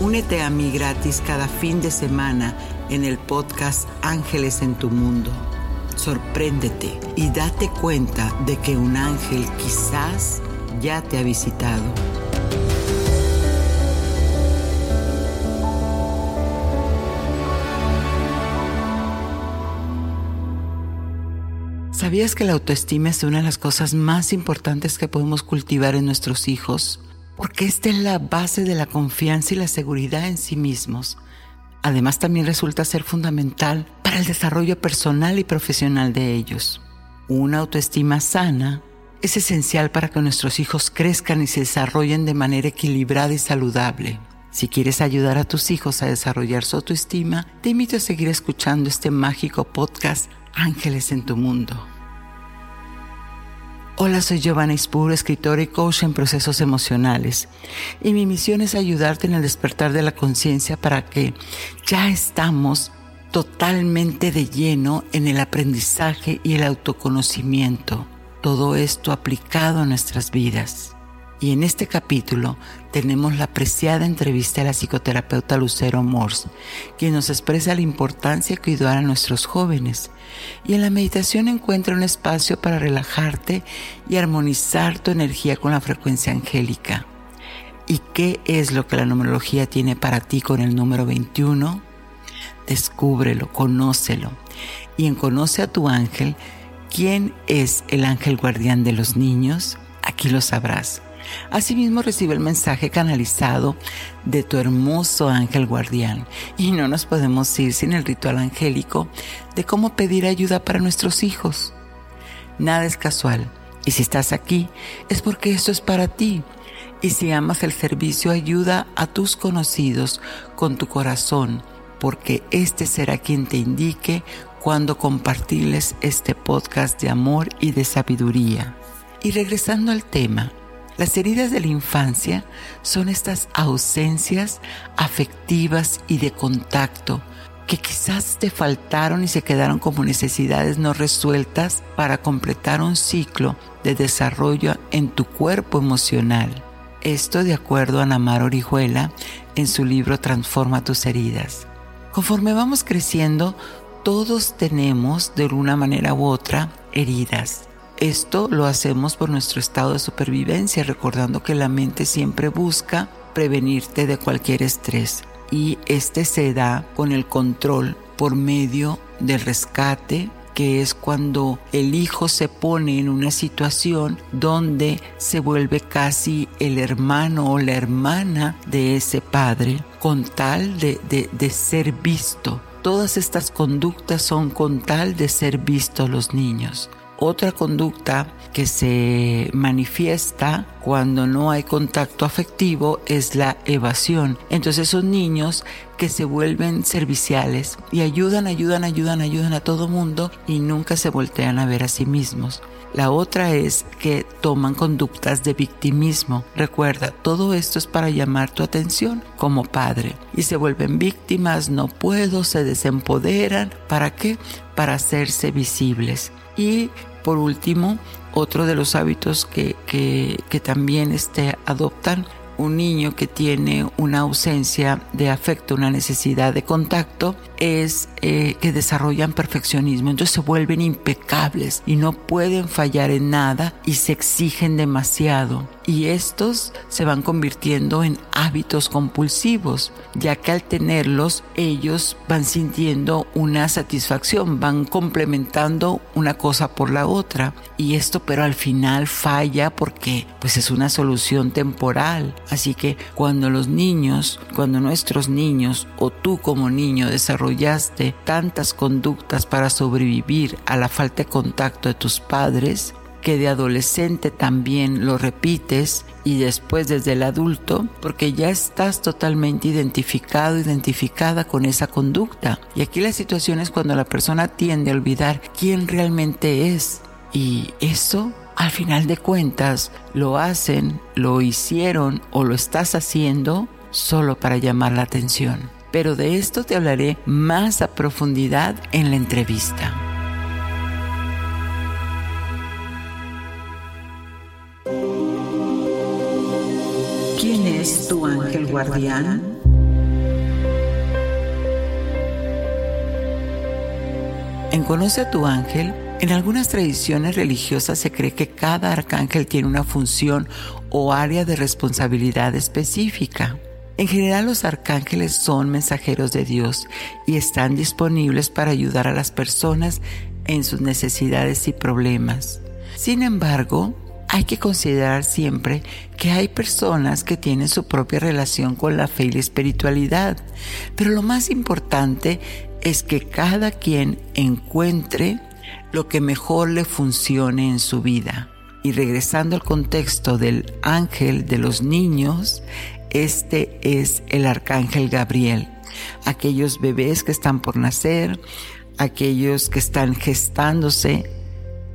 Únete a mí gratis cada fin de semana en el podcast Ángeles en tu Mundo. Sorpréndete y date cuenta de que un ángel quizás ya te ha visitado. ¿Sabías que la autoestima es una de las cosas más importantes que podemos cultivar en nuestros hijos? Porque esta es la base de la confianza y la seguridad en sí mismos. Además también resulta ser fundamental para el desarrollo personal y profesional de ellos. Una autoestima sana es esencial para que nuestros hijos crezcan y se desarrollen de manera equilibrada y saludable. Si quieres ayudar a tus hijos a desarrollar su autoestima, te invito a seguir escuchando este mágico podcast Ángeles en tu Mundo. Hola, soy Giovanna Ispuro, escritora y coach en procesos emocionales. Y mi misión es ayudarte en el despertar de la conciencia para que ya estamos totalmente de lleno en el aprendizaje y el autoconocimiento. Todo esto aplicado a nuestras vidas. Y en este capítulo tenemos la apreciada entrevista a la psicoterapeuta Lucero Morse, quien nos expresa la importancia de cuidar a nuestros jóvenes. Y en la meditación encuentra un espacio para relajarte y armonizar tu energía con la frecuencia angélica. ¿Y qué es lo que la numerología tiene para ti con el número 21? Descúbrelo, conócelo. Y en Conoce a tu ángel, ¿quién es el ángel guardián de los niños? Aquí lo sabrás. Asimismo recibe el mensaje canalizado de tu hermoso ángel guardián y no nos podemos ir sin el ritual angélico de cómo pedir ayuda para nuestros hijos. Nada es casual y si estás aquí es porque esto es para ti. Y si amas el servicio, ayuda a tus conocidos con tu corazón, porque este será quien te indique cuando compartirles este podcast de amor y de sabiduría. Y regresando al tema, las heridas de la infancia son estas ausencias afectivas y de contacto que quizás te faltaron y se quedaron como necesidades no resueltas para completar un ciclo de desarrollo en tu cuerpo emocional. Esto de acuerdo a Namar Orihuela en su libro Transforma tus heridas. Conforme vamos creciendo, todos tenemos de una manera u otra heridas esto lo hacemos por nuestro estado de supervivencia, recordando que la mente siempre busca prevenirte de cualquier estrés y este se da con el control por medio del rescate, que es cuando el hijo se pone en una situación donde se vuelve casi el hermano o la hermana de ese padre, con tal de, de, ser visto. Todas estas conductas son con tal de ser vistos los niños. Otra conducta que se manifiesta cuando no hay contacto afectivo es la evasión. Entonces son niños que se vuelven serviciales y ayudan, ayudan, ayudan, ayudan a todo mundo y nunca se voltean a ver a sí mismos. La otra es que toman conductas de victimismo. Recuerda, todo esto es para llamar tu atención como padre. Y se vuelven víctimas, no puedo, se desempoderan. ¿Para qué? Para hacerse visibles. Y Por último, otro de los hábitos que, que, también este, adoptan un niño que tiene una ausencia de afecto, una necesidad de contacto, es eh, que desarrollan perfeccionismo. Entonces se vuelven impecables y no pueden fallar en nada y se exigen demasiado. Y estos se van convirtiendo en hábitos compulsivos, ya que al tenerlos ellos van sintiendo una satisfacción, van complementando una cosa por la otra. Y esto pero al final falla porque pues es una solución temporal. Así que cuando los niños, cuando nuestros niños o tú como niño desarrollaste tantas conductas para sobrevivir a la falta de contacto de tus padres, que de adolescente también lo repites y después desde el adulto, porque ya estás totalmente identificado, identificada con esa conducta. Y aquí la situación es cuando la persona tiende a olvidar quién realmente es. Y eso, al final de cuentas, lo hacen, lo hicieron o lo estás haciendo solo para llamar la atención pero de esto te hablaré más a profundidad en la entrevista. ¿Quién es tu ángel guardián? En Conoce a tu ángel, en algunas tradiciones religiosas se cree que cada arcángel tiene una función o área de responsabilidad específica. En general los arcángeles son mensajeros de Dios y están disponibles para ayudar a las personas en sus necesidades y problemas. Sin embargo, hay que considerar siempre que hay personas que tienen su propia relación con la fe y la espiritualidad, pero lo más importante es que cada quien encuentre lo que mejor le funcione en su vida. Y regresando al contexto del ángel de los niños, este es el arcángel Gabriel. Aquellos bebés que están por nacer, aquellos que están gestándose,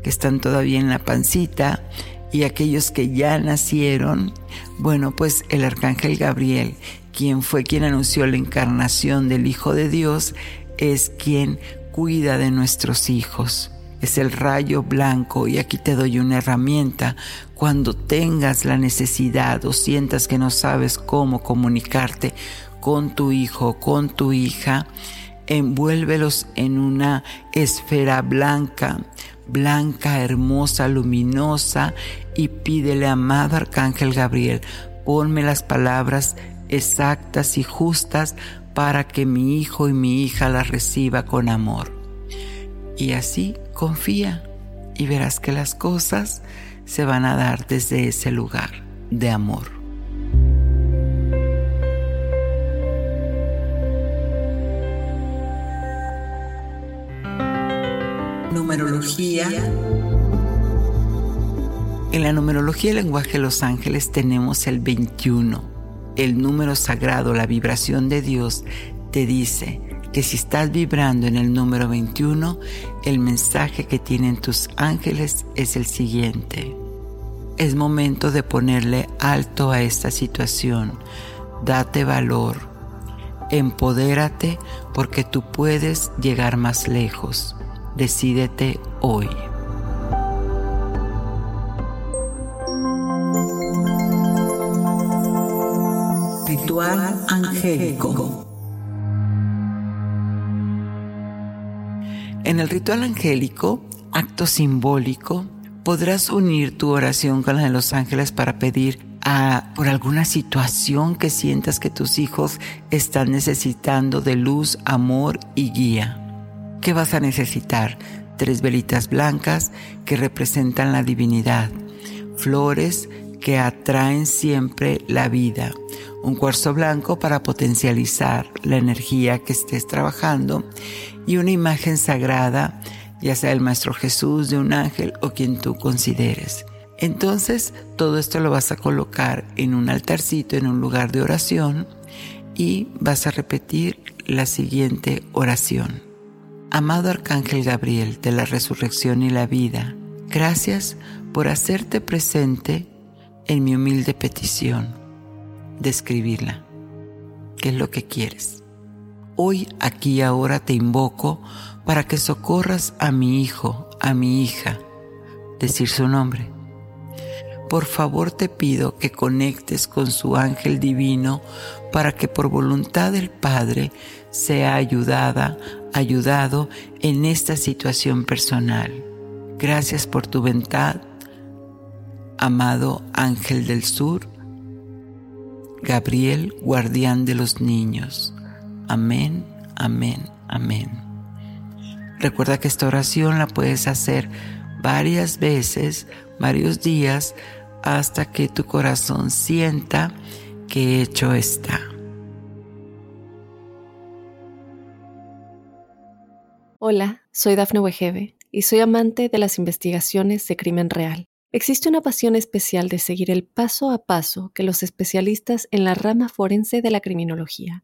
que están todavía en la pancita, y aquellos que ya nacieron, bueno, pues el arcángel Gabriel, quien fue quien anunció la encarnación del Hijo de Dios, es quien cuida de nuestros hijos es el rayo blanco y aquí te doy una herramienta. Cuando tengas la necesidad o sientas que no sabes cómo comunicarte con tu hijo, con tu hija, envuélvelos en una esfera blanca, blanca, hermosa, luminosa y pídele, amado Arcángel Gabriel, ponme las palabras exactas y justas para que mi hijo y mi hija las reciba con amor. Y así confía y verás que las cosas se van a dar desde ese lugar de amor. Numerología. En la numerología del lenguaje de los ángeles tenemos el 21. El número sagrado, la vibración de Dios, te dice, que si estás vibrando en el número 21, el mensaje que tienen tus ángeles es el siguiente. Es momento de ponerle alto a esta situación. Date valor. Empodérate porque tú puedes llegar más lejos. Decídete hoy. Ritual angélico. En el ritual angélico, acto simbólico, podrás unir tu oración con la de los ángeles para pedir a, por alguna situación que sientas que tus hijos están necesitando de luz, amor y guía. ¿Qué vas a necesitar? Tres velitas blancas que representan la divinidad, flores que atraen siempre la vida, un cuarzo blanco para potencializar la energía que estés trabajando y una imagen sagrada, ya sea el Maestro Jesús, de un ángel o quien tú consideres. Entonces todo esto lo vas a colocar en un altarcito, en un lugar de oración y vas a repetir la siguiente oración. Amado Arcángel Gabriel de la resurrección y la vida, gracias por hacerte presente en mi humilde petición de escribirla. ¿Qué es lo que quieres? Hoy, aquí ahora te invoco para que socorras a mi hijo, a mi hija, decir su nombre. Por favor te pido que conectes con su ángel divino para que por voluntad del Padre sea ayudada, ayudado en esta situación personal. Gracias por tu ventad, amado ángel del sur, Gabriel, guardián de los niños. Amén, amén, amén. Recuerda que esta oración la puedes hacer varias veces, varios días, hasta que tu corazón sienta que hecho está. Hola, soy Dafne Wegebe y soy amante de las investigaciones de crimen real. Existe una pasión especial de seguir el paso a paso que los especialistas en la rama forense de la criminología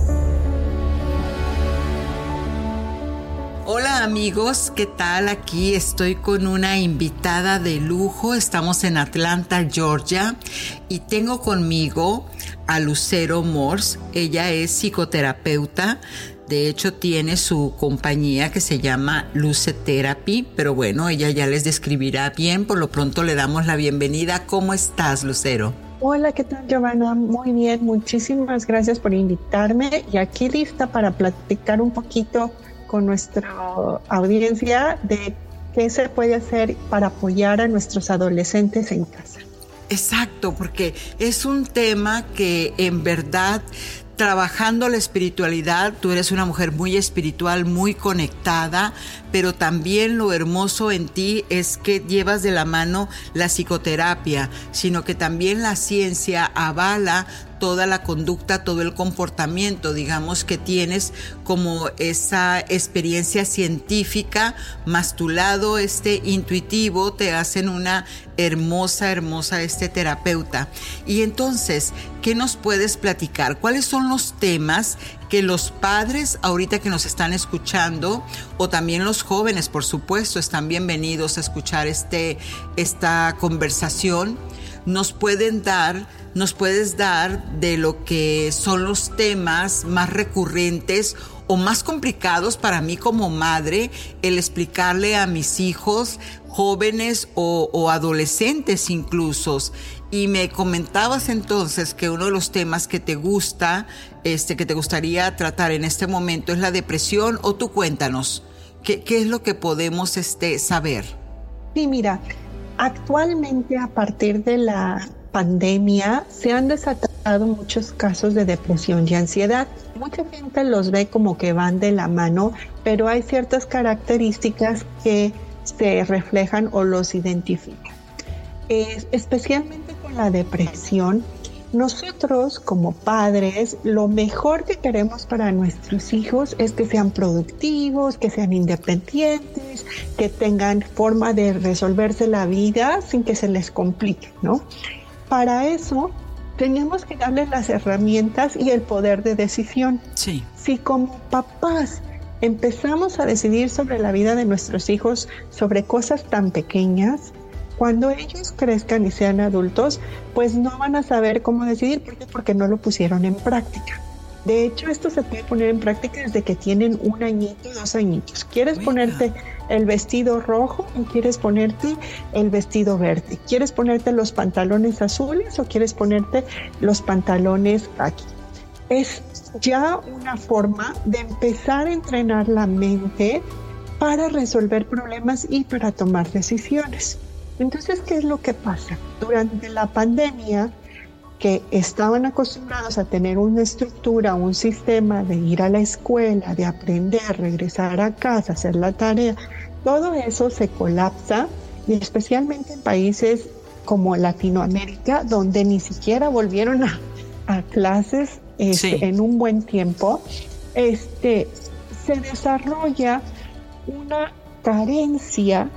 Hola amigos, ¿qué tal? Aquí estoy con una invitada de lujo. Estamos en Atlanta, Georgia, y tengo conmigo a Lucero Morse. Ella es psicoterapeuta. De hecho, tiene su compañía que se llama Luce Therapy, pero bueno, ella ya les describirá bien. Por lo pronto le damos la bienvenida. ¿Cómo estás, Lucero? Hola, ¿qué tal, Giovanna? Muy bien, muchísimas gracias por invitarme y aquí lista para platicar un poquito con nuestra audiencia de qué se puede hacer para apoyar a nuestros adolescentes en casa. Exacto, porque es un tema que en verdad trabajando la espiritualidad, tú eres una mujer muy espiritual, muy conectada, pero también lo hermoso en ti es que llevas de la mano la psicoterapia, sino que también la ciencia avala toda la conducta, todo el comportamiento, digamos, que tienes como esa experiencia científica, más tu lado este intuitivo, te hacen una hermosa, hermosa este terapeuta. Y entonces, ¿qué nos puedes platicar? ¿Cuáles son los temas que los padres ahorita que nos están escuchando o también los jóvenes, por supuesto, están bienvenidos a escuchar este, esta conversación? Nos pueden dar nos puedes dar de lo que son los temas más recurrentes o más complicados para mí como madre el explicarle a mis hijos jóvenes o, adolescentes incluso. Y me comentabas entonces que uno de los temas que te gusta, este, que te gustaría tratar en este momento es la depresión, o tú cuéntanos, ¿qué, es lo que podemos este, saber? Sí, mira, actualmente a partir de la pandemia se han desatado muchos casos de depresión y ansiedad. Mucha gente los ve como que van de la mano, pero hay ciertas características que se reflejan o los identifican. especialmente con la depresión, nosotros como padres, lo mejor que queremos para nuestros hijos es que sean productivos, que sean independientes, que tengan forma de resolverse la vida sin que se les complique, ¿no? para eso tenemos que darles las herramientas y el poder de decisión. Sí. Si como papás empezamos a decidir sobre la vida de nuestros hijos, sobre cosas tan pequeñas, cuando ellos crezcan y sean adultos, pues no van a saber cómo decidir. ¿Por qué? Porque no lo pusieron en práctica. De hecho, esto se puede poner en práctica desde que tienen un añito, dos añitos. ¿Quieres ponerte el vestido rojo o quieres ponerte el vestido verde? ¿Quieres ponerte los pantalones azules o quieres ponerte los pantalones aquí? Es ya una forma de empezar a entrenar la mente para resolver problemas y para tomar decisiones. Entonces, ¿qué es lo que pasa? Durante la pandemia, que estaban acostumbrados a tener una estructura, un sistema de ir a la escuela, de aprender, regresar a casa, hacer la tarea, todo eso se colapsa y especialmente en países como Latinoamérica, donde ni siquiera volvieron a, clases este, en un buen tiempo, este, se desarrolla una carencia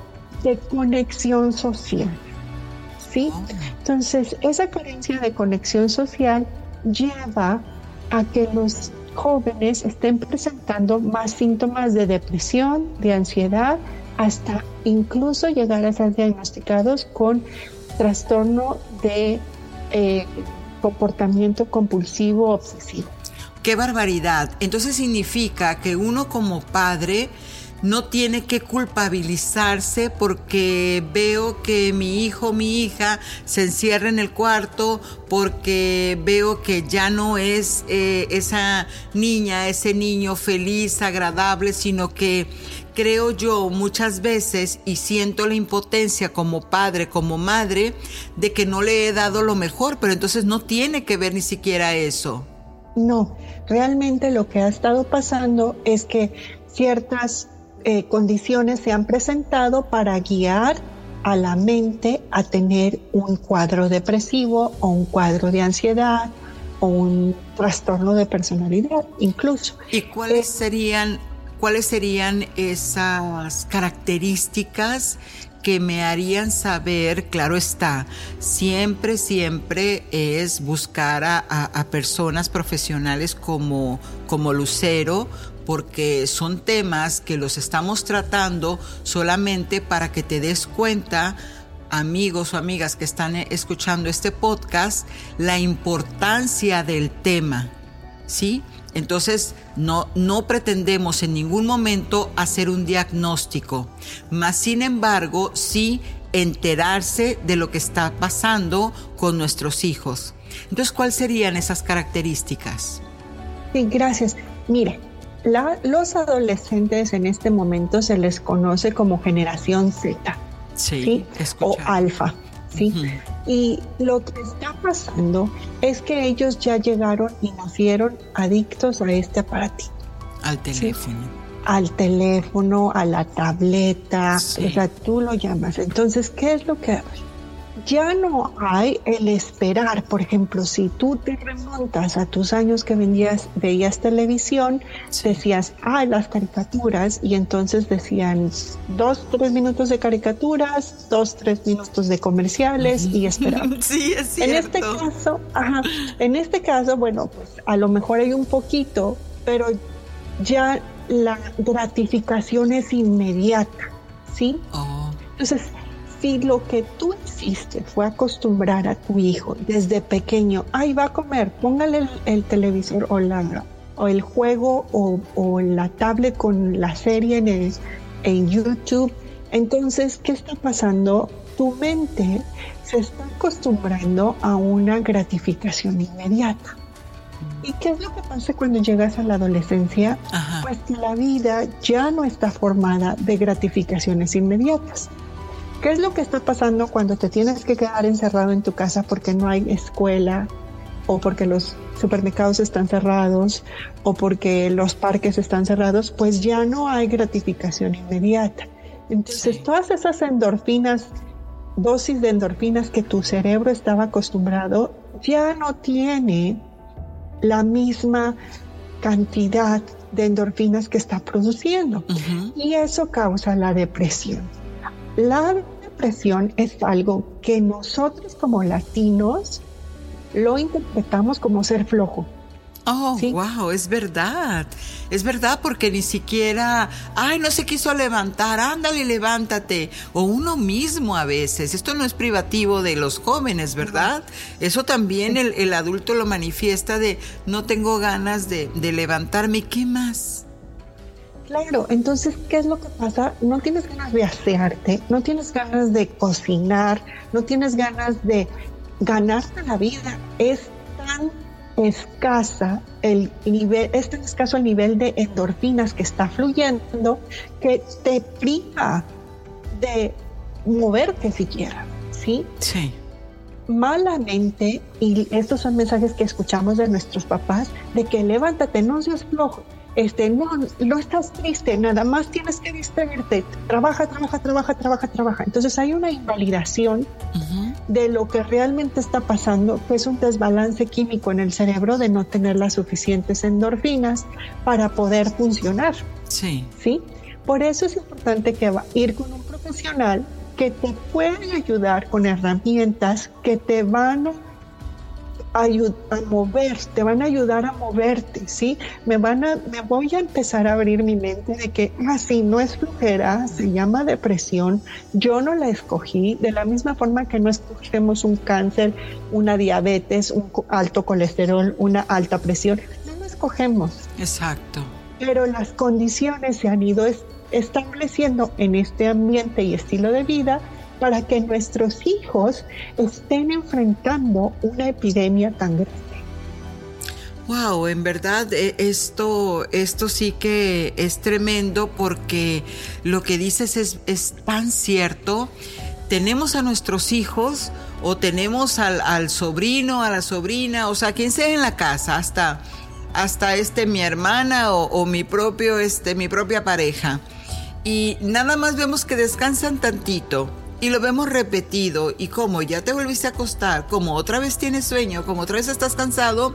de conexión social ¿sí? Oh. Entonces, esa carencia de conexión social lleva a que los jóvenes estén presentando más síntomas de depresión, de ansiedad, hasta incluso llegar a ser diagnosticados con trastorno de eh, comportamiento compulsivo obsesivo. Qué barbaridad. Entonces significa que uno como padre no tiene que culpabilizarse porque veo que mi hijo, mi hija se encierra en el cuarto, porque veo que ya no es eh, esa niña, ese niño feliz, agradable, sino que creo yo muchas veces y siento la impotencia como padre, como madre, de que no le he dado lo mejor, pero entonces no tiene que ver ni siquiera eso. No, realmente lo que ha estado pasando es que ciertas eh, condiciones se han presentado para guiar a la mente a tener un cuadro depresivo o un cuadro de ansiedad o un trastorno de personalidad incluso. ¿Y cuáles serían cuáles serían esas características que me harían saber, claro está, siempre, siempre es buscar a, a personas profesionales como, como Lucero, porque son temas que los estamos tratando solamente para que te des cuenta amigos o amigas que están escuchando este podcast, la importancia del tema, ¿sí? Entonces, no, no pretendemos en ningún momento hacer un diagnóstico, más sin embargo, sí enterarse de lo que está pasando con nuestros hijos. Entonces, ¿cuáles serían esas características? Sí, gracias. Mire, la, los adolescentes en este momento se les conoce como generación Z, sí, o alfa, ¿sí? Uh -huh. Y lo que está pasando es que ellos ya llegaron y nacieron adictos a este aparatito. Al teléfono. ¿sí? Al teléfono, a la tableta, o sea, tú lo llamas. Entonces, ¿qué es lo que ya no hay el esperar, por ejemplo, si tú te remontas a tus años que vendías, veías televisión, sí. decías, ah, las caricaturas, y entonces decían dos, tres minutos de caricaturas, dos, tres minutos de comerciales y esperaban. Sí, es cierto. En este caso, ajá, en este caso, bueno, pues a lo mejor hay un poquito, pero ya la gratificación es inmediata, ¿sí? Oh. Entonces, si lo que tú hiciste fue acostumbrar a tu hijo desde pequeño, ay, va a comer, póngale el, el televisor o, la, o el juego o, o, la tablet con la serie en, el, en YouTube, entonces, ¿qué está pasando? Tu mente se está acostumbrando a una gratificación inmediata. ¿Y qué es lo que pasa cuando llegas a la adolescencia? Ajá. Pues que la vida ya no está formada de gratificaciones inmediatas. ¿Qué es lo que está pasando cuando te tienes que quedar encerrado en tu casa porque no hay escuela o porque los supermercados están cerrados o porque los parques están cerrados? Pues ya no hay gratificación inmediata. Entonces, sí. todas esas endorfinas, dosis de endorfinas que tu cerebro estaba acostumbrado, ya no tiene la misma cantidad de endorfinas que está produciendo. Uh -huh. Y eso causa la depresión. La depresión es algo que nosotros como latinos lo interpretamos como ser flojo. Oh, ¿Sí? wow, es verdad. Es verdad porque ni siquiera, ay, no se quiso levantar, ándale, levántate. O uno mismo a veces. Esto no es privativo de los jóvenes, ¿verdad? Eso también el, el adulto lo manifiesta de, no tengo ganas de, de levantarme. ¿Qué más? Claro, entonces, ¿qué es lo que pasa? No tienes ganas de asearte, no tienes ganas de cocinar, no tienes ganas de ganarte la vida. Es tan escasa el nivel, es tan escaso el nivel de endorfinas que está fluyendo que te priva de moverte siquiera, ¿sí? Sí. Malamente, y estos son mensajes que escuchamos de nuestros papás, de que levántate, no seas flojo, este, no, no estás triste, nada más tienes que distraerte, trabaja, trabaja, trabaja, trabaja, trabaja. Entonces hay una invalidación uh -huh. de lo que realmente está pasando, que es un desbalance químico en el cerebro de no tener las suficientes endorfinas para poder funcionar. Sí. ¿Sí? Por eso es importante que va ir con un profesional que te pueden ayudar con herramientas que te van a a mover, te van a ayudar a moverte, ¿sí? Me van a, me voy a empezar a abrir mi mente de que, ah, sí, no es flujera, se llama depresión, yo no la escogí, de la misma forma que no escogemos un cáncer, una diabetes, un alto colesterol, una alta presión, no lo escogemos. Exacto. Pero las condiciones se han ido estableciendo en este ambiente y estilo de vida para que nuestros hijos estén enfrentando una epidemia tan grande. Wow, en verdad eh, esto, esto sí que es tremendo porque lo que dices es, es tan cierto. Tenemos a nuestros hijos o tenemos al, sobrino, a la sobrina, o sea, quien sea en la casa, hasta, hasta este mi hermana o, o mi propio, este, mi propia pareja. Y nada más vemos que descansan tantito y lo vemos repetido y como ya te volviste a acostar, como otra vez tienes sueño, como otra vez estás cansado,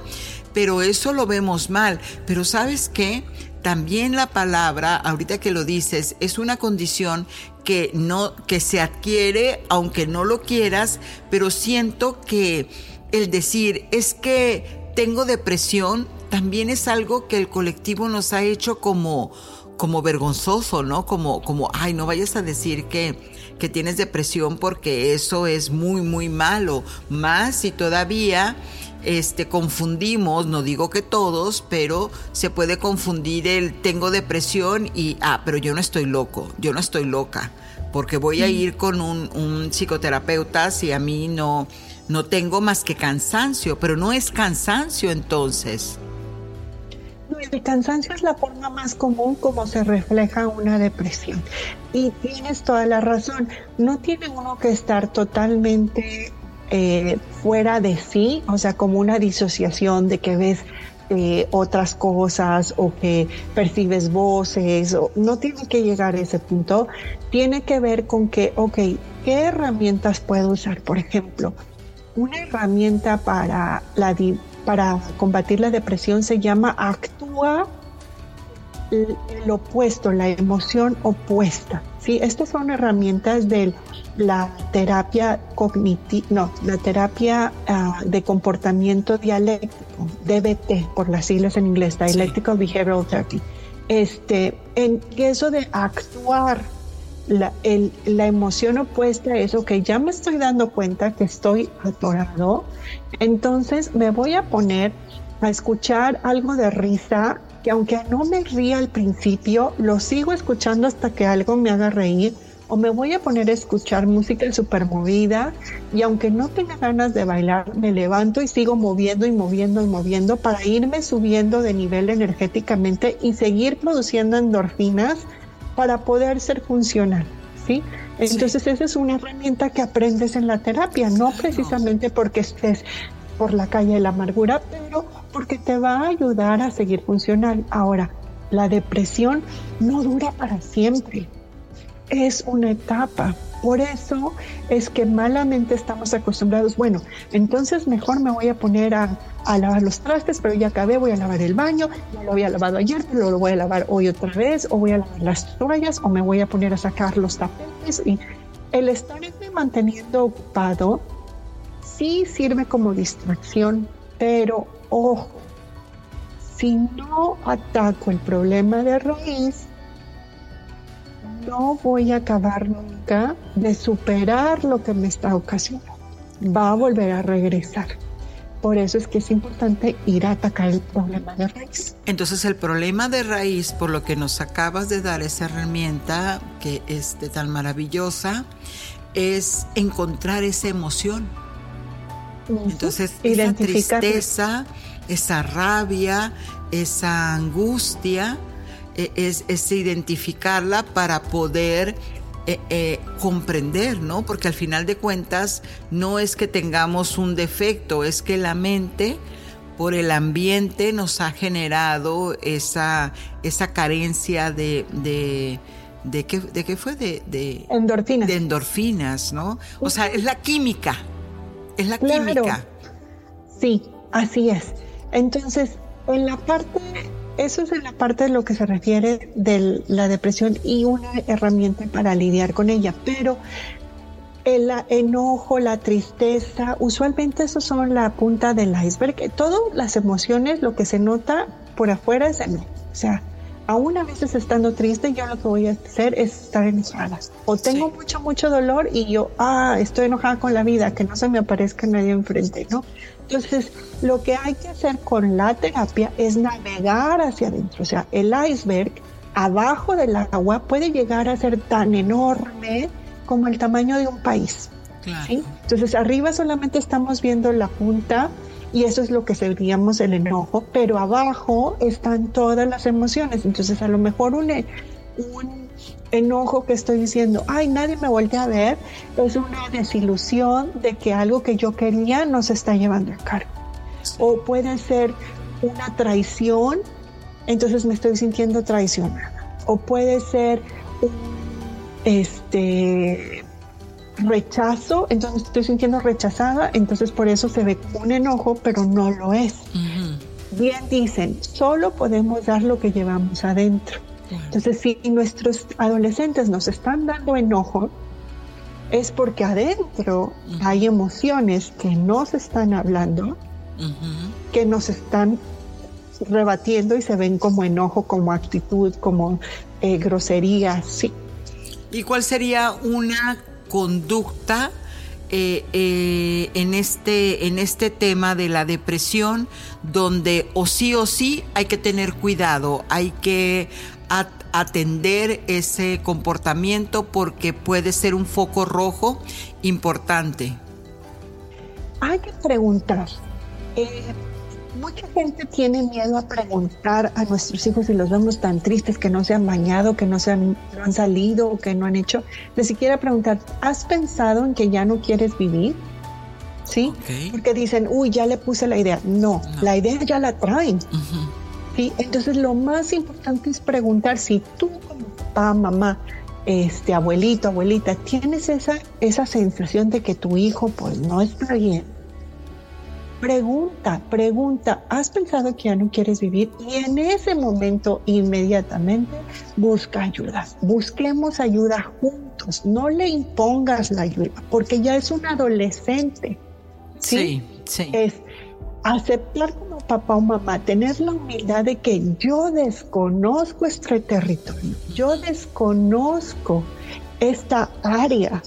pero eso lo vemos mal. Pero sabes qué? También la palabra, ahorita que lo dices, es una condición que no que se adquiere aunque no lo quieras, pero siento que el decir es que tengo depresión también es algo que el colectivo nos ha hecho como como vergonzoso, ¿no? Como como ay, no vayas a decir que que tienes depresión porque eso es muy, muy malo. Más si todavía este, confundimos, no digo que todos, pero se puede confundir el tengo depresión y, ah, pero yo no estoy loco, yo no estoy loca, porque voy a mm. ir con un, un psicoterapeuta si a mí no, no tengo más que cansancio, pero no es cansancio entonces el cansancio es la forma más común como se refleja una depresión. Y tienes toda la razón, no tiene uno que estar totalmente eh, fuera de sí, o sea, como una disociación de que ves eh, otras cosas o que percibes voces, o, no tiene que llegar a ese punto, tiene que ver con que, ok, ¿qué herramientas puedo usar? Por ejemplo, una herramienta para la, para combatir la depresión se llama actúa el, opuesto, la emoción opuesta. ¿sí? Estas son herramientas de la terapia cognitiva, no, la terapia ah, de comportamiento dialéctico, DBT, por las siglas en inglés, Dialectical Behavioral Therapy. Este, en eso de actuar la, la, emoción opuesta es, ok, ya me estoy dando cuenta que estoy atorado, entonces me voy a poner a escuchar algo de risa, que aunque no me ría al principio, lo sigo escuchando hasta que algo me haga reír, o me voy a poner a escuchar música super movida y aunque no tenga ganas de bailar, me levanto y sigo moviendo y moviendo y moviendo para irme subiendo de nivel energéticamente y seguir produciendo endorfinas para poder ser funcional, ¿sí? Entonces esa es una herramienta que aprendes en la terapia, no precisamente porque estés por la calle de la amargura, pero porque te va a ayudar a seguir funcional. Ahora, la depresión no dura para siempre, es una etapa. Por eso es que malamente estamos acostumbrados, bueno, entonces mejor me voy a poner a, lavar los trastes, pero ya acabé, voy a lavar el baño, no lo había lavado ayer, pero lo voy a lavar hoy otra vez, o voy a lavar las toallas, o me voy a poner a sacar los tapetes. Y el estar manteniendo ocupado sí sirve como distracción, pero ojo, si no ataco el problema de raíz, no voy a acabar nunca de superar lo que me está ocasionando. Va a volver a regresar. Por eso es que es importante ir a atacar el problema de raíz. Entonces el problema de raíz, por lo que nos acabas de dar esa herramienta que es de tan maravillosa, es encontrar esa emoción. Entonces esa tristeza, esa rabia, esa angustia, e, es, identificarla para poder eh, eh, comprender, ¿no? Porque al final de cuentas no es que tengamos un defecto, es que la mente por el ambiente nos ha generado esa, esa carencia de, de ¿De qué, ¿De qué, fue? De, de, endorfinas. De endorfinas, ¿no? O sea, es la química. Es la química. Sí, así es. Entonces, en la parte eso es en la parte de lo que se refiere de la depresión y una herramienta para lidiar con ella. Pero el enojo, la tristeza, usualmente esos son la punta del iceberg. Todas las emociones, lo que se nota por afuera es enojo. O sea, aún a veces estando triste, yo lo que voy a hacer es estar enojada. O tengo mucho, mucho dolor y yo, ah, estoy enojada con la vida, que no se me aparezca nadie enfrente, ¿no? Entonces, lo que hay que hacer con la terapia es navegar hacia adentro. O sea, el iceberg abajo del agua puede llegar a ser tan enorme como el tamaño de un país. Entonces, arriba solamente estamos viendo la punta y eso es lo que seríamos el enojo, pero abajo están todas las emociones. Entonces, a lo mejor un, un enojo que estoy diciendo, ay, nadie me voltea a ver, es una desilusión de que algo que yo quería no se está llevando a cabo. O puede ser una traición, entonces me estoy sintiendo traicionada. O puede ser un este rechazo, entonces estoy sintiendo rechazada, entonces por eso se ve un enojo, pero no lo es. Bien dicen, solo podemos dar lo que llevamos adentro. Entonces, si nuestros adolescentes nos están dando enojo, es porque adentro hay emociones que no se están hablando, que nos están rebatiendo y se ven como enojo, como actitud, como eh, grosería, sí. ¿Y cuál sería una conducta eh, eh, en, este, en este tema de la depresión donde o sí o sí hay que tener cuidado, hay que atender ese comportamiento porque puede ser un foco rojo importante? Hay que preguntar. Eh, mucha gente tiene miedo a preguntar a nuestros hijos si los vemos tan tristes que no se han bañado, que no, se han, han salido, que no han hecho. Ni siquiera preguntar, ¿has pensado en que ya no quieres vivir? ¿Sí? Porque dicen, uy, ya le puse la idea. No, la idea ya la traen. ¿Sí? Entonces lo más importante es preguntar si tú como papá, mamá, este abuelito, abuelita, tienes esa, esa sensación de que tu hijo pues no está bien Pregunta, pregunta, ¿has pensado que ya no quieres vivir? Y en ese momento, inmediatamente, busca ayuda. Busquemos ayuda juntos. No le impongas la ayuda, porque ya es un adolescente. Sí, sí. Es aceptar papá o mamá, tener la humildad de que yo desconozco este territorio, yo desconozco esta área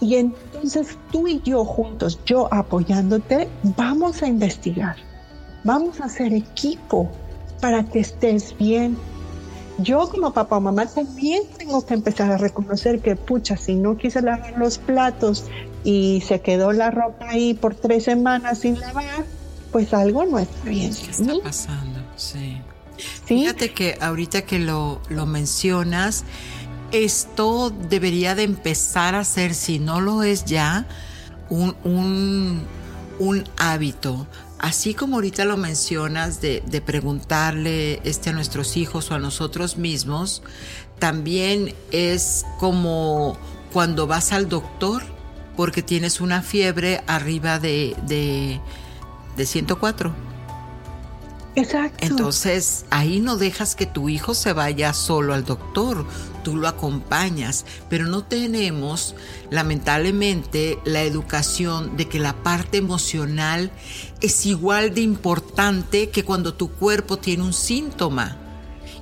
y entonces tú y yo juntos, yo apoyándote, vamos a investigar, vamos a hacer equipo para que estés bien. Yo como papá o mamá también tengo que empezar a reconocer que, pucha, si no quise lavar los platos y se quedó la ropa ahí por tres semanas sin lavar, pues algo no está bien. ¿Qué está pasando? Sí. Fíjate que ahorita que lo, lo mencionas, esto debería de empezar a ser, si no lo es ya, un, un, hábito. Así como ahorita lo mencionas de, de, preguntarle este a nuestros hijos o a nosotros mismos, también es como cuando vas al doctor porque tienes una fiebre arriba de, de, de 104 Exacto. Entonces, ahí no dejas que tu hijo se vaya solo al doctor, tú lo acompañas, pero no tenemos, lamentablemente, la educación de que la parte emocional es igual de importante que cuando tu cuerpo tiene un síntoma.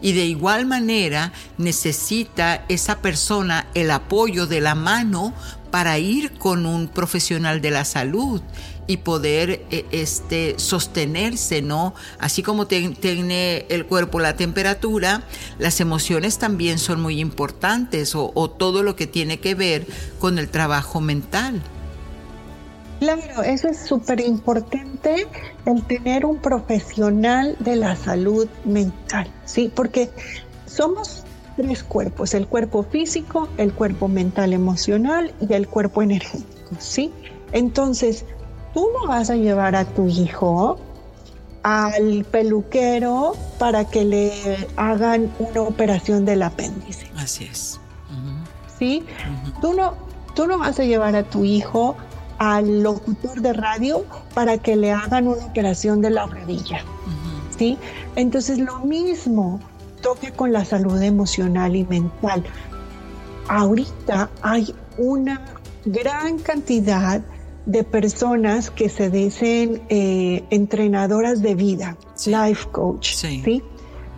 Y de igual manera necesita esa persona el apoyo de la mano para ir con un profesional de la salud y poder eh, este, sostenerse, ¿no? Así como tiene el cuerpo la temperatura, las emociones también son muy importantes o, o todo lo que tiene que ver con el trabajo mental. Claro, eso es súper importante, el tener un profesional de la salud mental, ¿sí? Porque somos tres cuerpos, el cuerpo físico, el cuerpo mental emocional y el cuerpo energético, ¿sí? Entonces, tú no vas a llevar a tu hijo al peluquero para que le hagan una operación del apéndice. Así es. ¿Sí? tú, no, tú no vas a llevar a tu hijo al locutor de radio para que le hagan una operación de la rodilla. ¿Sí? Entonces lo mismo toque con la salud emocional y mental. Ahorita hay una gran cantidad de personas que se dicen eh, entrenadoras de vida, life coach, ¿sí?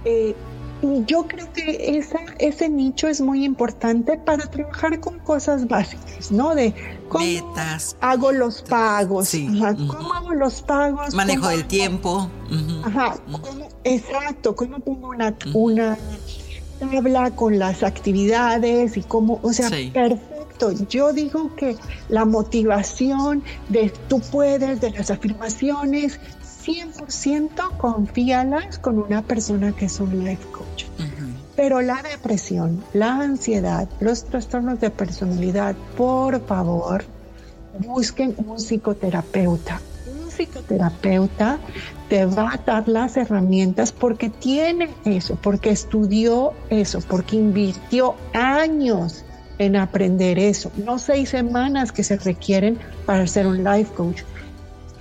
Eh, y yo creo que esa, ese nicho es muy importante para trabajar con cosas básicas, ¿no? De cómo hago los pagos, cómo hago los pagos. Manejo del tiempo. Ajá, exacto, cómo pongo una, una tabla con las actividades y cómo, o sea, perfecto. Yo digo que la motivación de tú puedes, de las afirmaciones, 100% confíalas con una persona que es un life coach. Pero la depresión, la ansiedad, los trastornos de personalidad, por favor, busquen un psicoterapeuta. Un psicoterapeuta te va a dar las herramientas porque tiene eso, porque estudió eso, porque invirtió años en aprender eso, no seis semanas que se requieren para ser un life coach.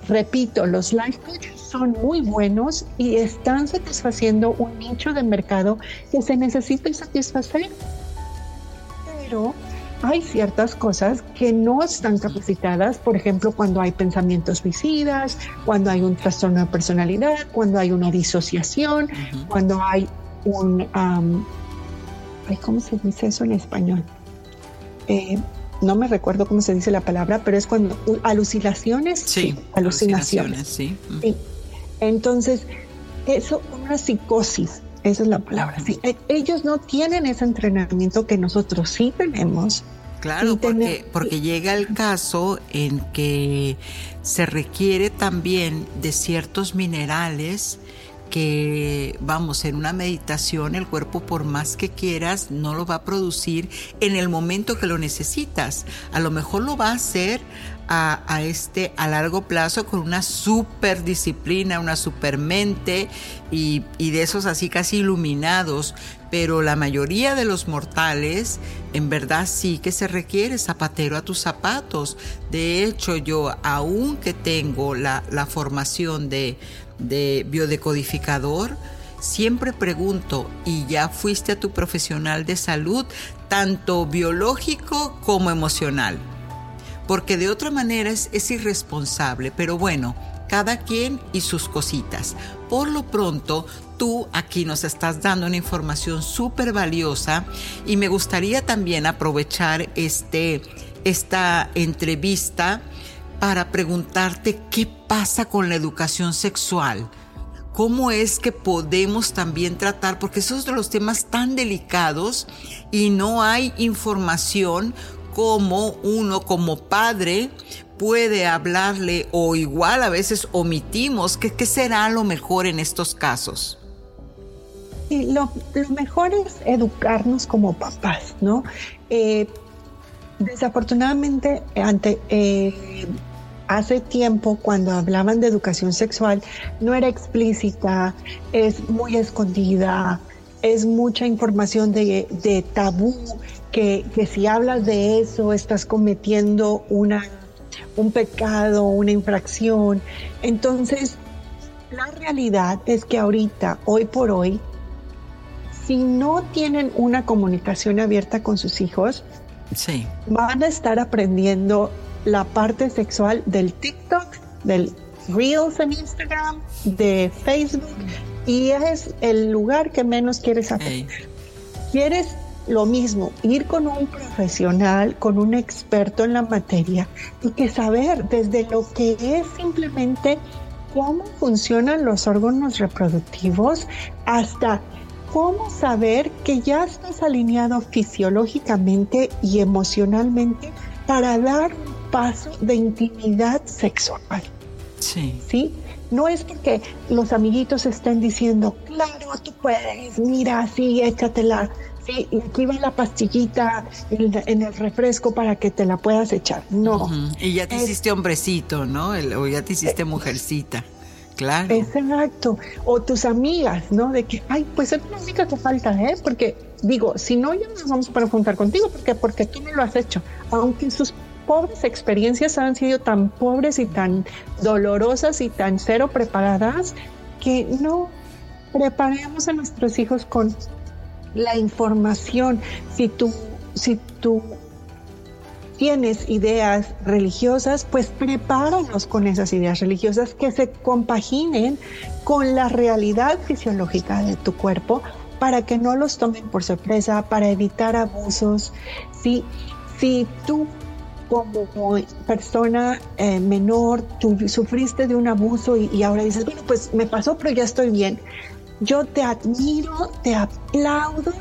Repito, los life coaches son muy buenos y están satisfaciendo un nicho de mercado que se necesita satisfacer. Pero hay ciertas cosas que no están capacitadas, por ejemplo, cuando hay pensamientos suicidas, cuando hay un trastorno de personalidad, cuando hay una disociación, cuando hay un... ¿Cómo se dice eso en español? Eh, no me recuerdo cómo se dice la palabra, pero es cuando alucinaciones. Sí, alucinaciones, sí. Entonces, eso, una psicosis, esa es la palabra. E, ellos no tienen ese entrenamiento que nosotros sí tenemos. Claro, porque, porque llega el caso en que se requiere también de ciertos minerales que, vamos, en una meditación el cuerpo por más que quieras no lo va a producir en el momento que lo necesitas. A lo mejor lo va a hacer a, este a largo plazo con una super disciplina, una super mente y, y de esos así casi iluminados, pero la mayoría de los mortales en verdad sí que se requiere zapatero a tus zapatos. De hecho, yo aunque tengo la, la formación de, de biodecodificador, siempre pregunto, ¿y ya fuiste a tu profesional de salud, tanto biológico como emocional? Porque de otra manera es, irresponsable, pero bueno, cada quien y sus cositas. Por lo pronto, tú aquí nos estás dando una información súper valiosa y me gustaría también aprovechar este, esta entrevista para preguntarte qué pasa con la educación sexual. ¿Cómo es que podemos también tratar? Porque esos son los temas tan delicados y no hay información cómo uno como padre puede hablarle o igual a veces omitimos, ¿qué, será lo mejor en estos casos? lo, mejor es educarnos como papás, ¿no? Eh, desafortunadamente, ante, eh, hace tiempo cuando hablaban de educación sexual no era explícita, es muy escondida, es mucha información de tabú que, si hablas de eso estás cometiendo una, un pecado, una infracción. Entonces, la realidad es que ahorita, hoy por hoy, si no tienen una comunicación abierta con sus hijos, sí. van a estar aprendiendo la parte sexual del TikTok, del Reels en Instagram, de Facebook, y es el lugar que menos quieres aprender. Quieres lo mismo, ir con un profesional, con un experto en la materia y que saber desde lo que es simplemente cómo funcionan los órganos reproductivos hasta cómo saber que ya estás alineado fisiológicamente y emocionalmente para dar un paso de intimidad sexual. Sí. ¿Sí? No es porque los amiguitos estén diciendo, claro, tú puedes, mira, sí, échatela sí, aquí va la pastillita en, el refresco para que te la puedas echar. No. Y ya te hiciste hombrecito, ¿no? o ya te hiciste mujercita. Claro. Exacto. O tus amigas, ¿no? De que, ay, pues es la única que falta, ¿eh? Porque digo, si no, ya nos vamos para juntar contigo, porque porque tú no lo has hecho. Aunque sus pobres experiencias han sido tan pobres y tan dolorosas y tan cero preparadas, que no preparemos a nuestros hijos con la información, si tu, si tu tienes ideas religiosas, pues prepáralos con esas ideas religiosas que se compaginen con la realidad fisiológica de tu cuerpo para que no los tomen por sorpresa, para evitar abusos. Si, si tú como persona eh, menor, tú sufriste de un abuso y, y ahora dices, bueno, pues me pasó, pero ya estoy bien. Yo te admiro, te aplaudo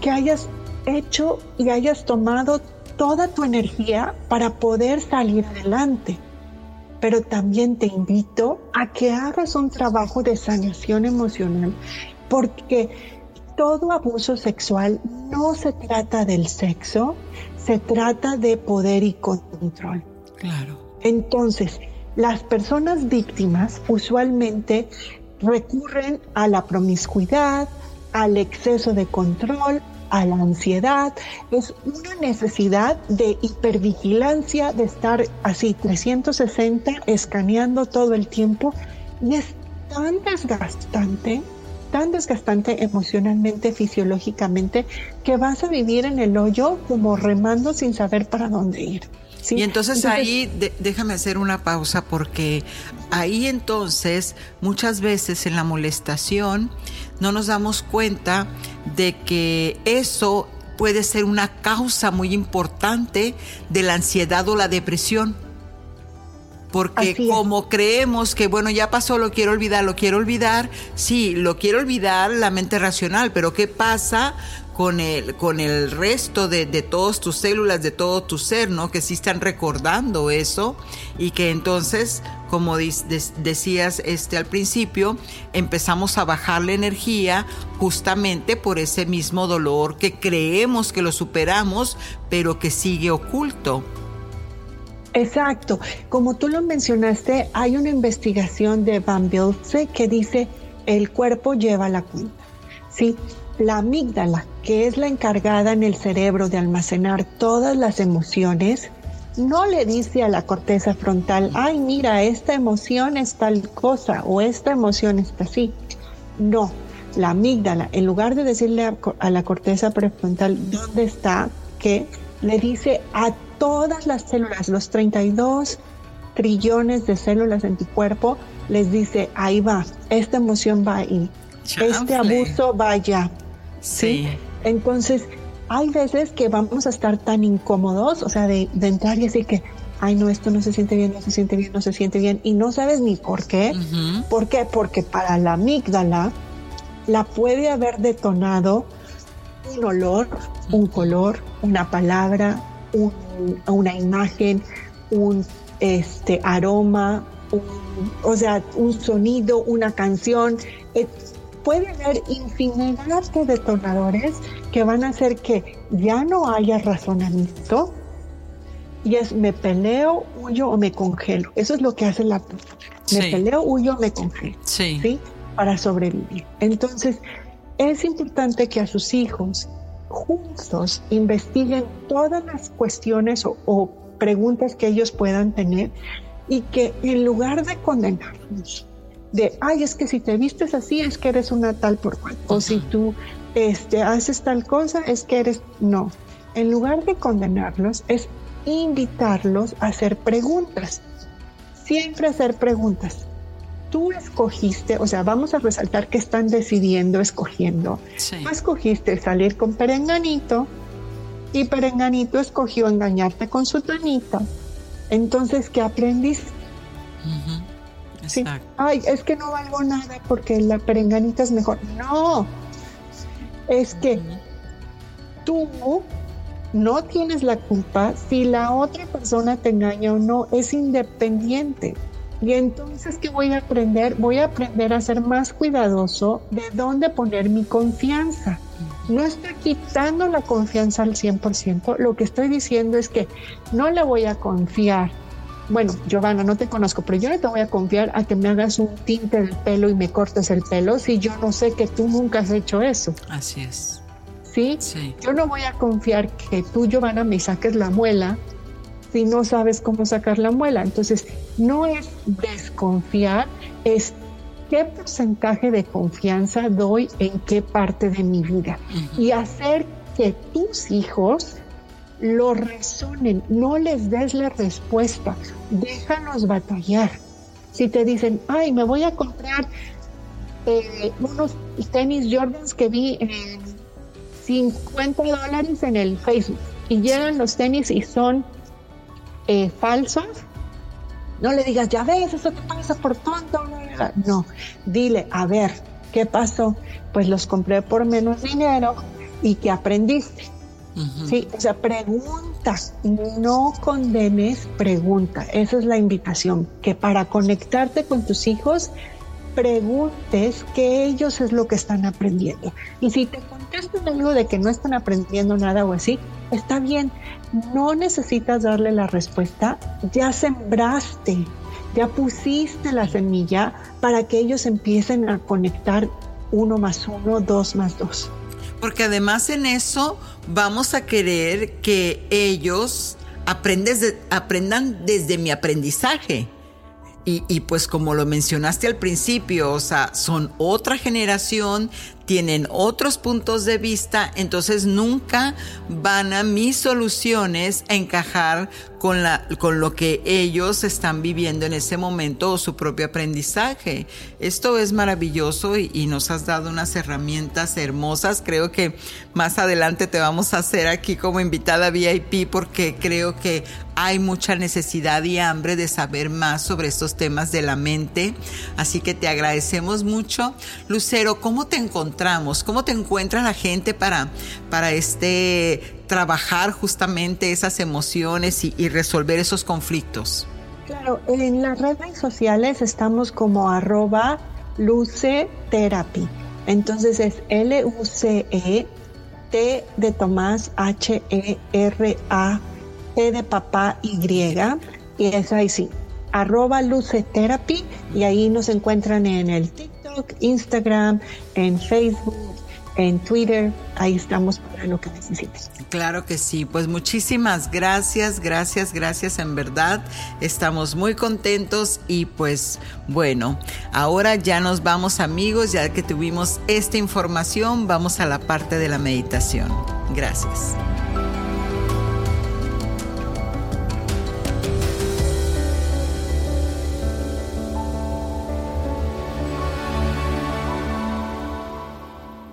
que hayas hecho y hayas tomado toda tu energía para poder salir adelante. Pero también te invito a que hagas un trabajo de sanación emocional, porque todo abuso sexual no se trata del sexo, se trata de poder y control. Claro. Entonces, las personas víctimas usualmente recurren a la promiscuidad, al exceso de control, a la ansiedad. Es una necesidad de hipervigilancia, de estar así 360, escaneando todo el tiempo. Y es tan desgastante, tan desgastante emocionalmente, fisiológicamente, que vas a vivir en el hoyo como remando sin saber para dónde ir. Y entonces, ahí déjame hacer una pausa porque ahí entonces muchas veces en la molestación no nos damos cuenta de que eso puede ser una causa muy importante de la ansiedad o la depresión. Porque como creemos que, bueno, ya pasó, lo quiero olvidar, lo quiero olvidar, sí, lo quiero olvidar la mente racional, pero ¿qué pasa con el, con el resto de, de todas tus células, de todo tu ser, ¿no? Que sí están recordando eso y que entonces, como decías este, al principio, empezamos a bajar la energía justamente por ese mismo dolor que creemos que lo superamos, pero que sigue oculto. Exacto. Como tú lo mencionaste, hay una investigación de Van Bilse que dice el cuerpo lleva la cuenta. Sí, la amígdala, que es la encargada en el cerebro de almacenar todas las emociones, no le dice a la corteza frontal, ay, mira, esta emoción es tal cosa o esta emoción está así. No, la amígdala, en lugar de decirle a, la corteza prefrontal dónde está, que le dice a todas las células, los 32 trillones de células en tu cuerpo, les dice, ahí va, esta emoción va ahí, este abuso va allá, ¿sí? Entonces, hay veces que vamos a estar tan incómodos, o sea, de, entrar y decir que, ay, no, esto no se siente bien, no se siente bien, no se siente bien, y no sabes ni por qué. ¿Por qué? Porque para la amígdala la puede haber detonado un olor, un color, una palabra, una imagen, un este, aroma, o sea, un sonido, una canción, puede haber infinidad de detonadores que van a hacer que ya no haya razonamiento y es me peleo, huyo o me congelo. Eso es lo que hace la Me peleo, huyo, me congelo. Sí. Para sobrevivir. Entonces, es importante que a sus hijos juntos investiguen todas las cuestiones o, o preguntas que ellos puedan tener y que en lugar de condenarlos, de, ay, es que si te vistes así es que eres una tal por cual. O si tú este, haces tal cosa es que eres... No. En lugar de condenarlos, es invitarlos a hacer preguntas. Siempre hacer preguntas. Tú escogiste, o sea, vamos a resaltar que están decidiendo, escogiendo. Tú escogiste salir con Perenganito y Perenganito escogió engañarte con su tonita. Entonces, ¿qué aprendiste? Ay, es que no valgo nada porque la perenganita es mejor. No, es que tú no tienes la culpa si la otra persona te engaña o no, es independiente. Y entonces, ¿qué voy a aprender? Voy a aprender a ser más cuidadoso de dónde poner mi confianza. No estoy quitando la confianza al 100%, lo que estoy diciendo es que no le voy a confiar bueno, Giovanna, no te conozco, pero yo no te voy a confiar a que me hagas un tinte del pelo y me cortes el pelo si yo no sé que tú nunca has hecho eso. Así es. ¿Sí? sí. Yo no voy a confiar que tú, Giovanna, me saques la muela si no sabes cómo sacar la muela. Entonces, no es desconfiar, es qué porcentaje de confianza doy en qué parte de mi vida y hacer que tus hijos lo resuenen, no les des la respuesta, déjalos batallar. Si te dicen, ay, me voy a comprar eh, unos tenis Jordans que vi en 50 dólares en el Facebook y llegan los tenis y son eh, falsos, no le digas, ya ves, eso te pasa por tonto. No, dile, a ver, ¿qué pasó? Pues los compré por menos dinero y que aprendiste. Sí, o sea, pregunta, no condenes, pregunta. Esa es la invitación, que para conectarte con tus hijos, preguntes qué ellos es lo que están aprendiendo. Y si te contestan algo de que no están aprendiendo nada o así, está bien, no necesitas darle la respuesta, ya sembraste, ya pusiste la semilla para que ellos empiecen a conectar uno más uno, dos más dos. Porque además en eso vamos a querer que ellos aprendan desde mi aprendizaje. Y, y, pues como lo mencionaste al principio, o sea, son otra generación, tienen otros puntos de vista, entonces nunca van a mis soluciones a encajar con, la, con lo que ellos están viviendo en ese momento o su propio aprendizaje. Esto es maravilloso y, nos has dado unas herramientas hermosas. Creo que más adelante te vamos a hacer aquí como invitada VIP porque creo que hay mucha necesidad y hambre de saber más sobre estos temas de la mente. Así que te agradecemos mucho. Lucero, ¿cómo te encontramos? ¿Cómo te encuentra la gente para, para este, trabajar justamente esas emociones y, resolver esos conflictos? Claro, en las redes sociales estamos como arroba luce. Entonces es L-U-C-E, T de Tomás, H-E-R-A, T de papá, Y. Y es ahí sí, arroba luce. Y ahí nos encuentran en el TikTok Instagram, en Facebook, en Twitter. Ahí estamos para lo que necesites. Claro que sí. Pues muchísimas gracias, gracias, gracias en verdad. Estamos muy contentos y pues bueno, ahora ya nos vamos amigos, ya que tuvimos esta información, vamos a la parte de la meditación. Gracias.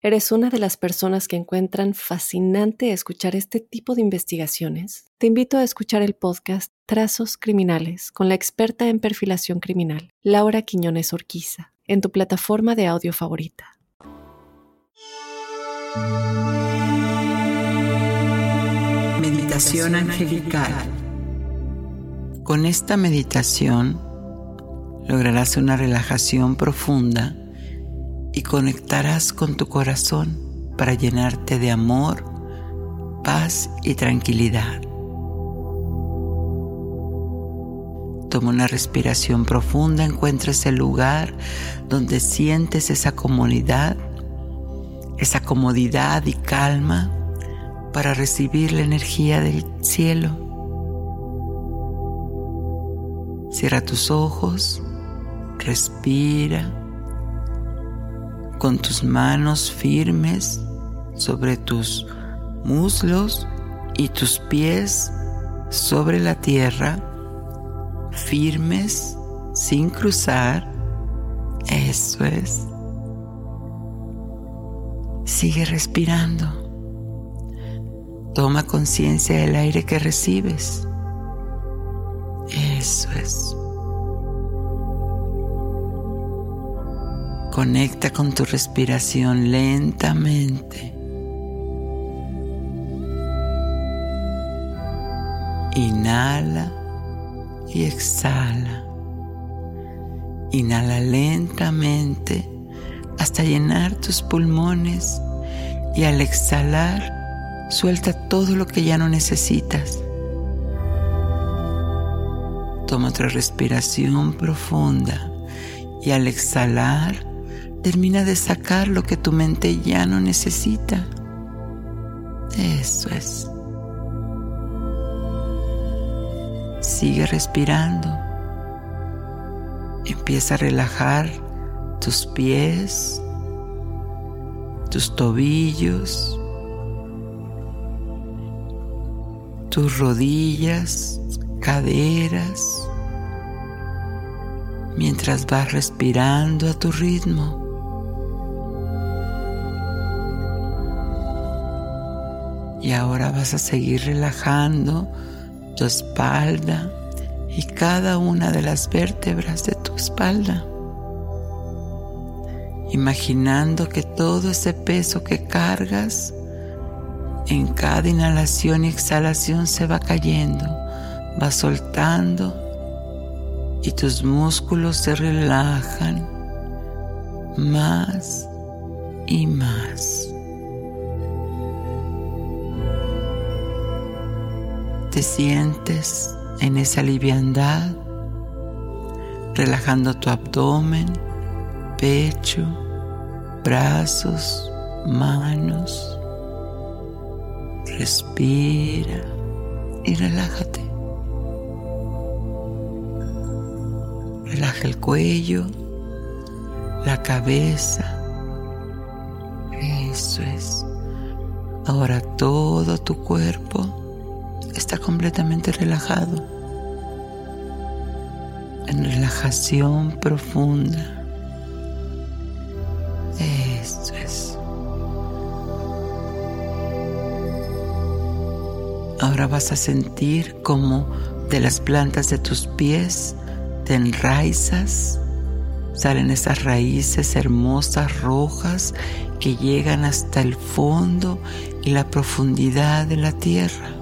eres una de las personas que encuentran fascinante escuchar este tipo de investigaciones, te invito a escuchar el podcast Trazos Criminales con la experta en perfilación criminal, Laura Quiñones Orquiza en tu plataforma de audio favorita. Meditación angelical. Con esta meditación lograrás una relajación profunda y conectarás con tu corazón para llenarte de amor, paz y tranquilidad. Toma una respiración profunda, encuentra ese lugar donde sientes esa comunidad, esa comodidad y calma para recibir la energía del cielo. Cierra tus ojos, respira con tus manos firmes sobre tus muslos y tus pies sobre la tierra firmes, sin cruzar. Eso es. Sigue respirando. Toma conciencia del aire que recibes. Eso es. Conecta con tu respiración lentamente. Inhala y exhala. Inhala lentamente hasta llenar tus pulmones y al exhalar suelta todo lo que ya no necesitas. Toma otra respiración profunda y al exhalar termina de sacar lo que tu mente ya no necesita. Eso es. Sigue respirando. Empieza a relajar tus pies, tus tobillos, tus rodillas, caderas, mientras vas respirando a tu ritmo. Y ahora vas a seguir relajando tu espalda y cada una de las vértebras de tu espalda. Imaginando que todo ese peso que cargas en cada inhalación y exhalación se va cayendo, va soltando y tus músculos se relajan más y más. Te sientes en esa liviandad, relajando tu abdomen, pecho, brazos, manos. Respira y relájate. Relaja el cuello, la cabeza. Eso es. Ahora todo tu cuerpo está completamente relajado, en relajación profunda. Eso es. Ahora vas a sentir como de las plantas de tus pies te enraizas, salen esas raíces hermosas rojas que llegan hasta el fondo y la profundidad de la tierra.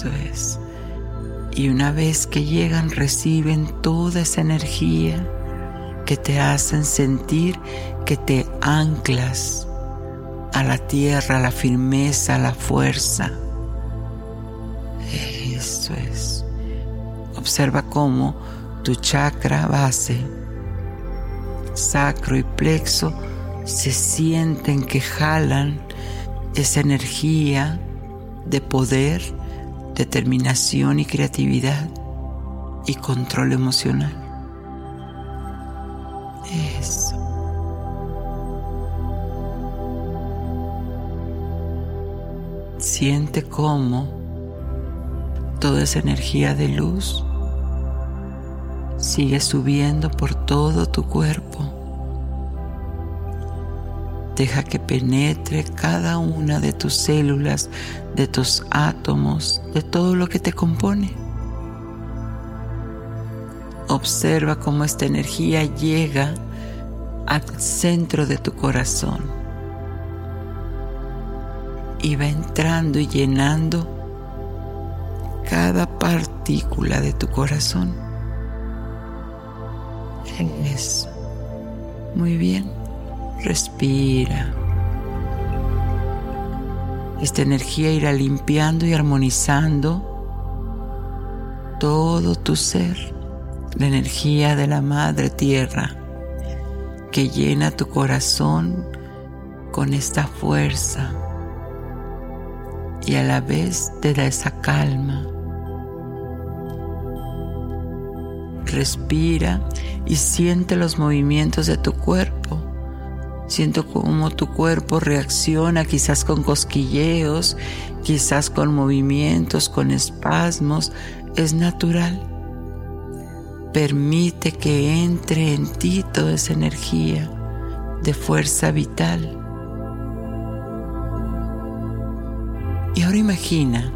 Eso es. Y una vez que llegan reciben toda esa energía que te hacen sentir que te anclas a la tierra, a la firmeza, a la fuerza. Eso es. Observa cómo tu chakra base, sacro y plexo se sienten que jalan esa energía de poder, determinación y creatividad y control emocional. Eso. Siente cómo toda esa energía de luz sigue subiendo por todo tu cuerpo Deja que penetre cada una de tus células, de tus átomos, de todo lo que te compone. Observa cómo esta energía llega al centro de tu corazón y va entrando y llenando cada partícula de tu corazón. Eso. Muy bien. Respira. Esta energía irá limpiando y armonizando todo tu ser, la energía de la Madre Tierra que llena tu corazón con esta fuerza y a la vez te da esa calma. Respira y siente los movimientos de tu cuerpo Siento cómo tu cuerpo reacciona quizás con cosquilleos, quizás con movimientos, con espasmos. Es natural. Permite que entre en ti toda esa energía de fuerza vital. Y ahora imagina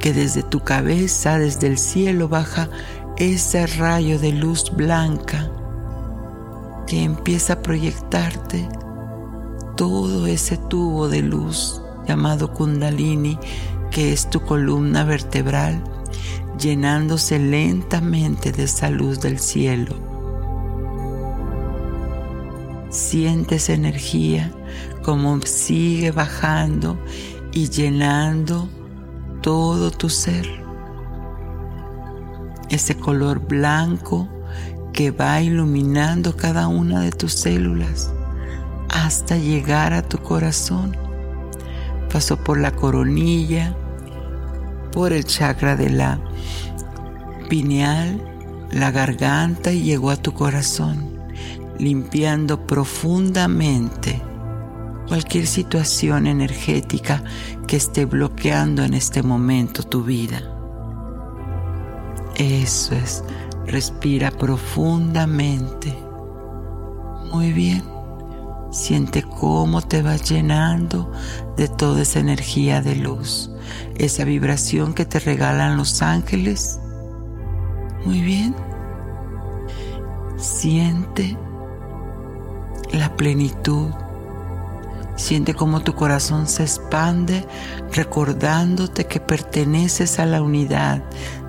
que desde tu cabeza, desde el cielo, baja ese rayo de luz blanca que empieza a proyectarte todo ese tubo de luz llamado kundalini, que es tu columna vertebral, llenándose lentamente de esa luz del cielo. Sientes energía como sigue bajando y llenando todo tu ser. Ese color blanco que va iluminando cada una de tus células hasta llegar a tu corazón. Pasó por la coronilla, por el chakra de la pineal, la garganta y llegó a tu corazón, limpiando profundamente cualquier situación energética que esté bloqueando en este momento tu vida. Eso es, respira profundamente. Muy bien. Siente cómo te vas llenando de toda esa energía de luz, esa vibración que te regalan los ángeles. Muy bien. Siente la plenitud. Siente cómo tu corazón se expande recordándote que perteneces a la unidad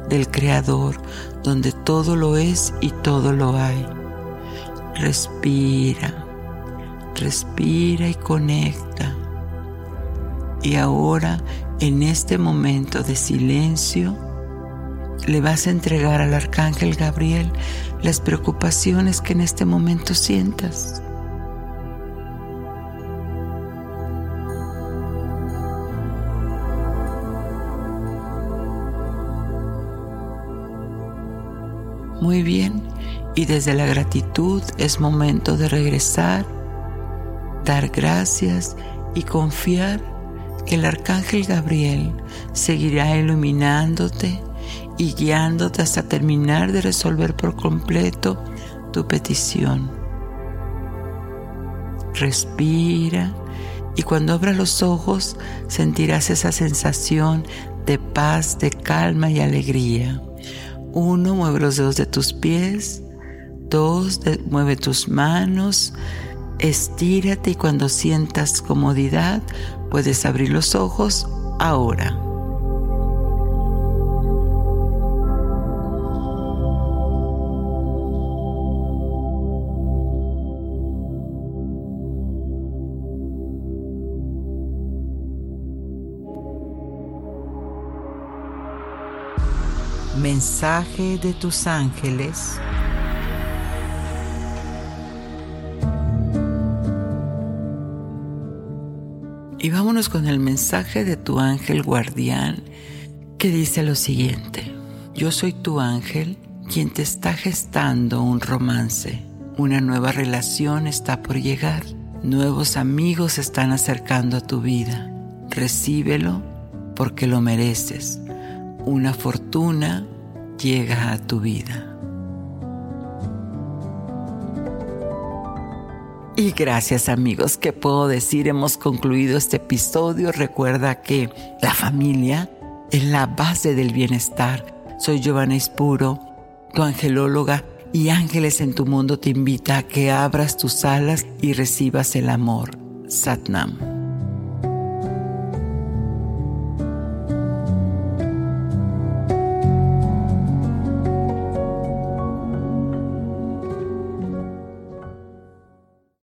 del Creador, donde todo lo es y todo lo hay. Respira respira y conecta. Y ahora, en este momento de silencio, le vas a entregar al arcángel Gabriel las preocupaciones que en este momento sientas. Muy bien, y desde la gratitud es momento de regresar dar gracias y confiar que el arcángel Gabriel seguirá iluminándote y guiándote hasta terminar de resolver por completo tu petición. Respira y cuando abras los ojos sentirás esa sensación de paz, de calma y alegría. Uno, mueve los dedos de tus pies. Dos, mueve tus manos. Estírate y cuando sientas comodidad puedes abrir los ojos ahora. Mensaje de tus ángeles Y vámonos con el mensaje de tu ángel guardián que dice lo siguiente. Yo soy tu ángel quien te está gestando un romance. Una nueva relación está por llegar. Nuevos amigos están acercando a tu vida. Recíbelo porque lo mereces. Una fortuna llega a tu vida. Y gracias amigos, ¿qué puedo decir? Hemos concluido este episodio. Recuerda que la familia es la base del bienestar. Soy Giovanna Ispuro, tu angelóloga, y Ángeles en tu mundo te invita a que abras tus alas y recibas el amor. Satnam.